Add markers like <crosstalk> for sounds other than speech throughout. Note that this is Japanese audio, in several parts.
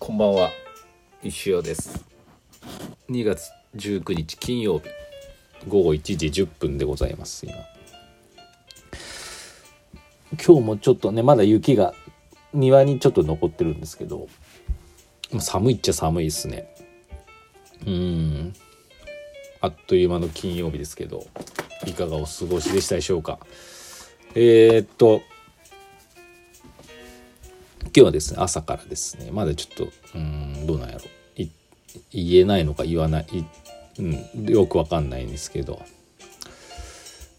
こんばんは。石尾です。2月19日金曜日。午後1時10分でございます今。今日もちょっとねまだ雪が庭にちょっと残ってるんですけど。寒いっちゃ寒いですね。うん。あっという間の金曜日ですけどいかがお過ごしでしたでしょうか。えー、っと今日はですね朝からですねまだちょっとうんどうなんやろ。言えないのか言わない、うん、よくわかんないんですけど。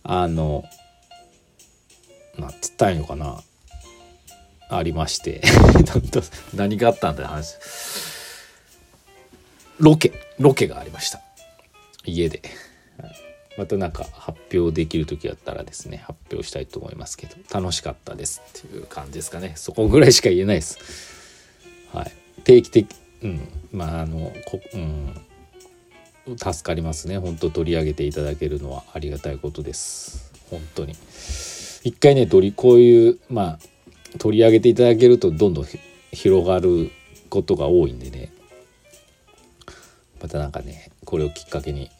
あのなんつったいのかな。ありまして。<laughs> 何があったんだ話。ロケロケがありました。家で。またなんか発表できる時だったらですね発表したいと思いますけど楽しかったですっていう感じですかね。そこぐらいしか言えないです。はい。定期的うん。まああのこうん。助かりますね。本当取り上げていただけるのはありがたいことです。本当に。一回ね取りこういうまあ取り上げていただけるとどんどん広がることが多いんでね。またなんかねこれをきっかけに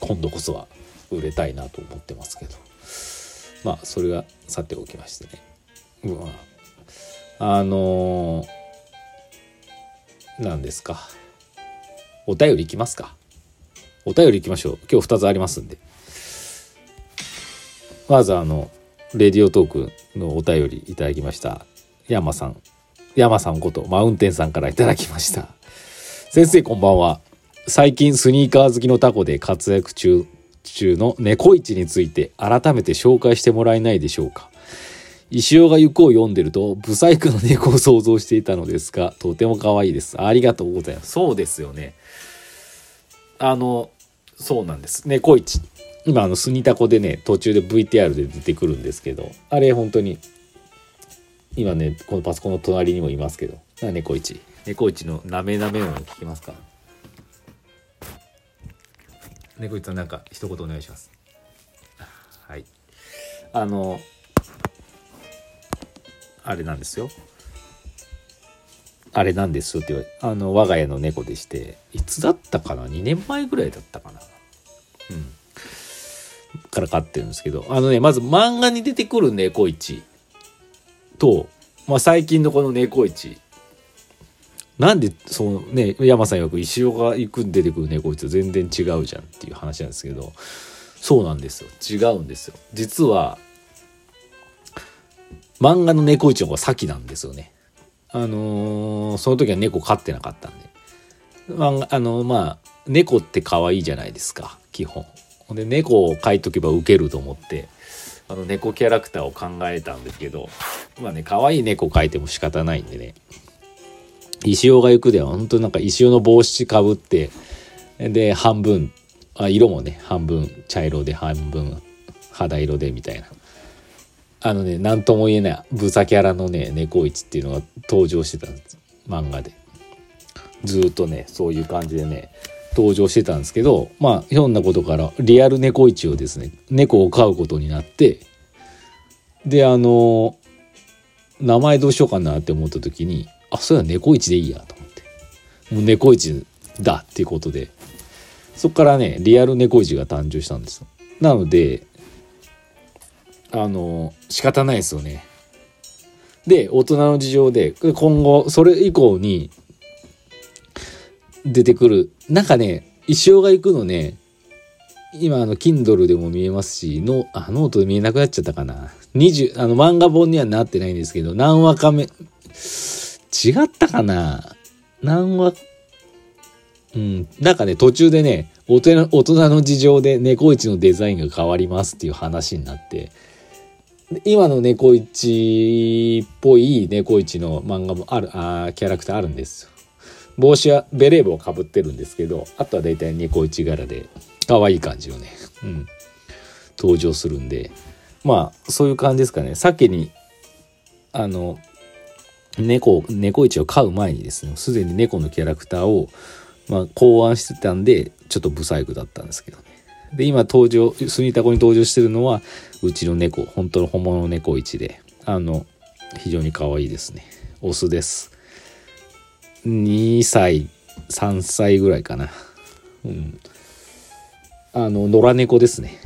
今度こそは売れたいなと思ってますけど。まあそれはさておきましてね。まああのー、ですか。お便りいきますか。お便りいきましょう。今日2つありますんで。まずあのレディオトークのお便りいただきました。山さん。山さんことマウンテンさんからいただきました。先生こんばんは。最近スニーカー好きのタコで活躍中中の猫市について改めて紹介してもらえないでしょうか。石尾が行くを読んでるとブサイクの猫を想像していたのですがとても可愛いです。ありがとうございます。そうですよね。あのそうなんです。猫市。今あのスニタコでね途中で VTR で出てくるんですけどあれ本当に今ねこのパソコンの隣にもいますけど猫市。猫市のなめなめ音聞きますか？猫さんなんか一言お願いします。はい。あのあれなんですよ。あれなんですって言われあの我が家の猫でしていつだったかな？2年前ぐらいだったかな。うん。から飼ってるんですけどあのねまず漫画に出てくる猫市と、まあ、最近のこの猫市なんでそのね山さんよく石尾が行く出てくる猫と全然違うじゃんっていう話なんですけどそうなんですよ。違うんですよ。実は漫画の猫市の方が先なんですよね。あのー、その時は猫飼ってなかったんで。漫画あのー、まあ猫って可愛いじゃないですか基本。で猫を描いとけばウケると思ってあの猫キャラクターを考えたんですけどまあね可愛い猫描いても仕方ないんでね。石尾が行くでは本当なんか石尾の帽子かぶってで半分あ色もね半分茶色で半分肌色でみたいな。あのね何とも言えないブサキャラのね猫市っていうのが登場してたんです漫画で。ずっとねそういう感じでね登場してたんですけどまあひょんなことからリアル猫市をですね猫を飼うことになってであの名前どうしようかなって思った時にあそうや猫市でいいやと思って。もう猫市だっていうことで。そっからねリアル猫市が誕生したんです。よなのであの仕方ないですよね。で大人の事情で今後それ以降に出てくる。なんかね石尾が行くのね今あの Kindle でも見えますしノあノートで見えなくなっちゃったかな。20あの漫画本にはなってないんですけど何話か目違ったかな？何話、うん。なんかね、途中でね、大人大人の事情で猫市のデザインが変わりますっていう話になって、今の猫市っぽい猫市の漫画もある、あキャラクターあるんですよ。帽子はベレー帽をかぶってるんですけど、あとは大体猫市柄で、可愛い感じのね、うん、登場するんで、まあ、そういう感じですかね。先に、あの、猫、猫市を飼う前にですね、すでに猫のキャラクターを、まあ、考案してたんで、ちょっとブサイクだったんですけどね。で、今登場、スニタコに登場してるのは、うちの猫、本当の本物の猫市で、あの、非常に可愛いですね。オスです。2歳3歳ぐらいかなうんあの野良猫ですね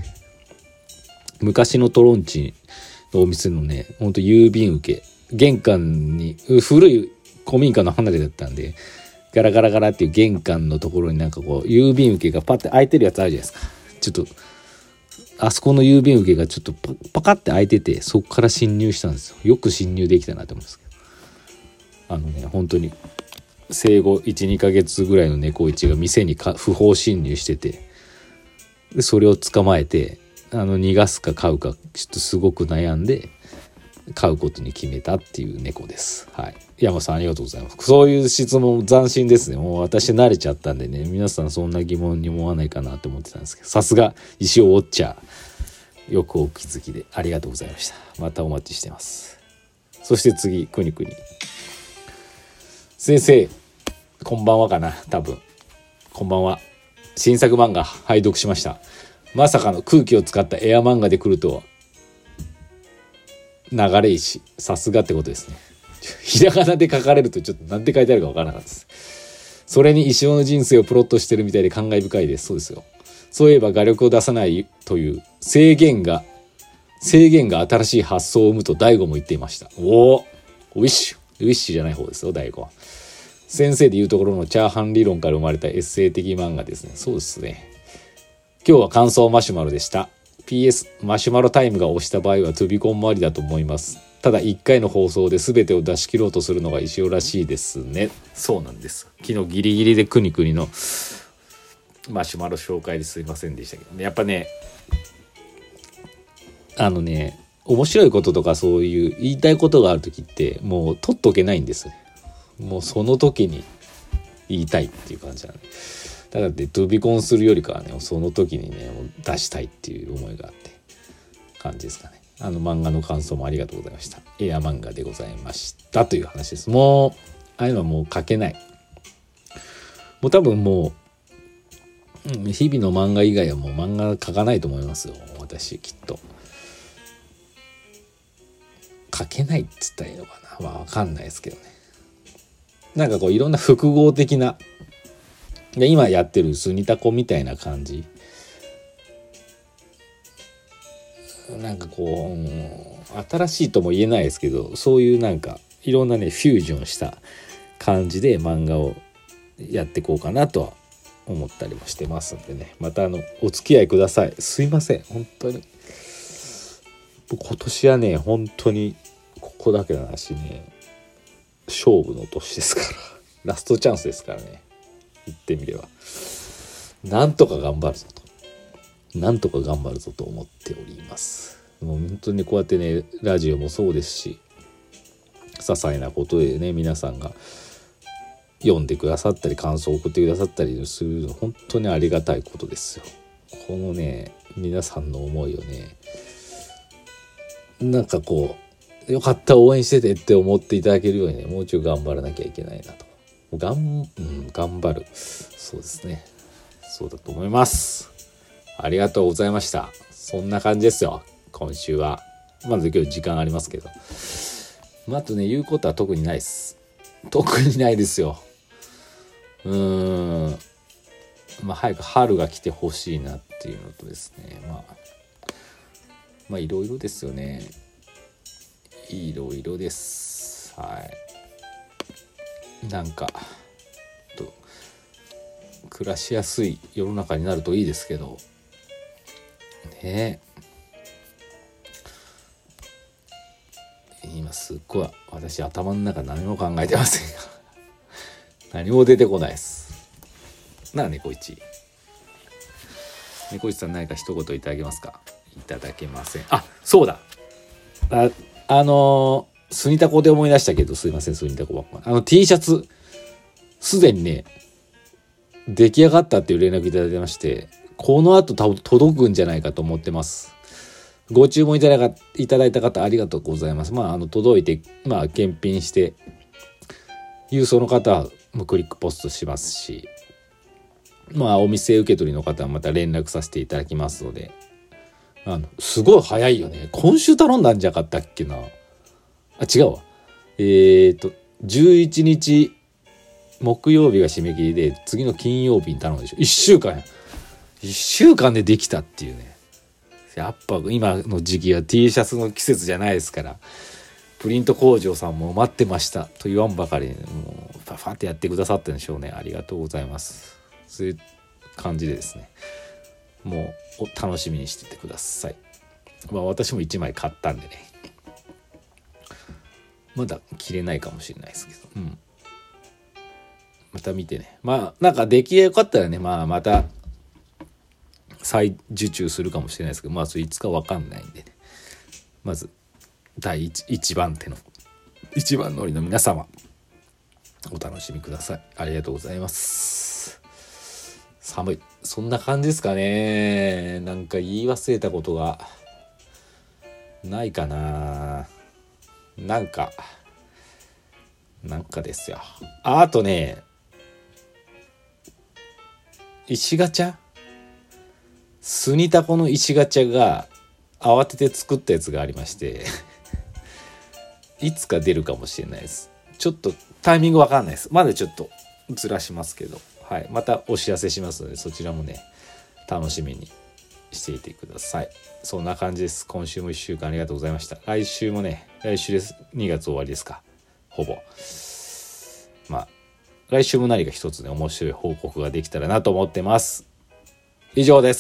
昔のトロンチのお店のねほんと郵便受け玄関に古い古民家の離れだったんでガラガラガラっていう玄関のところになんかこう郵便受けがパッて開いてるやつあるじゃないですか。ちょっとあそこの郵便受けがちょっとパカって開いててそこから侵入したんですよ。よく侵入できたなと思うんですけど。あのね本当に生後12ヶ月ぐらいの猫一が店にか不法侵入しててでそれを捕まえてあの逃がすか飼うかちょっとすごく悩んで飼うことに決めたっていう猫です。はい。山さんありがとうございます。そういう質問斬新ですね。もう私慣れちゃったんでね、皆さんそんな疑問に思わないかなと思ってたんですけど、さすが石尾ウォッチャー。よくお気づきでありがとうございました。またお待ちしてます。そして次、くにくに。先生、こんばんはかな、多分。こんばんは。新作漫画拝読しました。まさかの空気を使ったエア漫画で来るとは。流れ石。さすがってことですね。<laughs> ひらがなで書かれるとちょっと何て書いてあるかわからなかったです。それに石尾の人生をプロットしてるみたいで感慨深いです。そうですよ。そういえば画力を出さないという制限が、制限が新しい発想を生むと大悟も言っていました。おおウィッシュ。ウィッシュじゃない方ですよ、大悟は。先生で言うところのチャーハン理論から生まれたエッセイ的漫画ですね。そうですね。今日は感想マシュマロでした。PS マシュマロタイムが押した場合はトゥビコンもありだと思います。ただ1回の放送で全てを出し切ろうとするのが石尾らしいですね。そうなんです。昨日ギリギリでくにくにのマシュマロ紹介ですいませんでしたけどね。やっぱねあのね面白いこととかそういう言いたいことがある時ってもう取っとけないんですもうその時に言いたいっていう感じなんでだからってトゥビコンするよりかはねその時にねもう出したいっていう思いがあって感じですかね。あの漫画の感想もありがとうございました。エア漫画でございましたという話です。もうああいうのはもう書けない。もう多分もう日々の漫画以外はもう漫画描かないと思いますよ。私きっと。書けないっつったらいいのかな。まあ分かんないですけどね。なんかこういろんな複合的なで今やってるスニタコみたいな感じ。なんかこう、うん、新しいとも言えないですけどそういうなんかいろんなねフュージョンした感じで漫画をやっていこうかなとは思ったりもしてますんでね。またあのお付き合いください。すいません。本当に。今年はね本当にここだけの話ね勝負の年ですから。ラストチャンスですからね。言ってみれば。なんとか頑張るぞと。なんとか頑張るぞと思っております。もう本当にこうやってねラジオもそうですし些細なことでね皆さんが読んでくださったり感想を送ってくださったりするの本当にありがたいことですよ。このね皆さんの思いをねなんかこうよかった応援しててって思っていただけるようにねもうちょい頑張らなきゃいけないなと。がん、うん、頑張る。そうですね。そうだと思います。ありがとうございました。そんな感じですよ。今週は。まず今日時間ありますけど。まあ、あとね、言うことは特にないです。特にないですよ。うーん。まあ、早く春が来てほしいなっていうのとですね。まあ、まあ、いろいろですよね。いろいろです。はい。なんかと暮らしやすい世の中になるといいですけど。ね。え今すっごい私頭の中何も考えてませんが <laughs> 何も出てこないです。なあ猫一。猫一さん何か一言いただけますか？いただけません。あそうだ。ああのースニタコで思い出したけど、すいません、スニタコばっか。あの T シャツ、すでにね、出来上がったっていう連絡いただいてまして、この後多分届くんじゃないかと思ってます。ご注文いただかいただいた方ありがとうございます。まあ、あの、届いて、まあ、検品して、郵送の方はもクリックポストしますし、まあ、お店受け取りの方はまた連絡させていただきますので、あの、すごい早いよね。今週頼んだんじゃなかったっけな。あ、違うわ。えっ、と、11日木曜日が締め切りで次の金曜日に頼むでしょ。1週間や。1週間でできたっていうね。やっぱ今の時期は T シャツの季節じゃないですから。プリント工場さんも待ってました。と言わんばかりにもうファファってやってくださったんでしょうね。ありがとうございます。そういう感じでですね。もう楽しみにしててください。まあ私も1枚買ったんでね。まだ着れないかもしれないですけど。うん。また見てね。まあなんか出来が良かったらねまあまた再受注するかもしれないですけどまあそれいつか分かんないんでね。まず第一一番手の一番乗りの皆様お楽しみください。ありがとうございます。寒い。そんな感じですかね。なんか言い忘れたことがないかな。なんかなんかですよ。ああとね石ガチャ？スニタコの石ガチャが慌てて作ったやつがありましていつか出るかもしれないです。ちょっとタイミングわかんないです。まだちょっとずらしますけど、はい、またお知らせしますのでそちらもね楽しみに。していてください。そんな感じです。今週も1週間ありがとうございました。来週もね来週です。2月終わりですか。ほぼ。まあ来週も何か一つね面白い報告ができたらなと思ってます。以上です。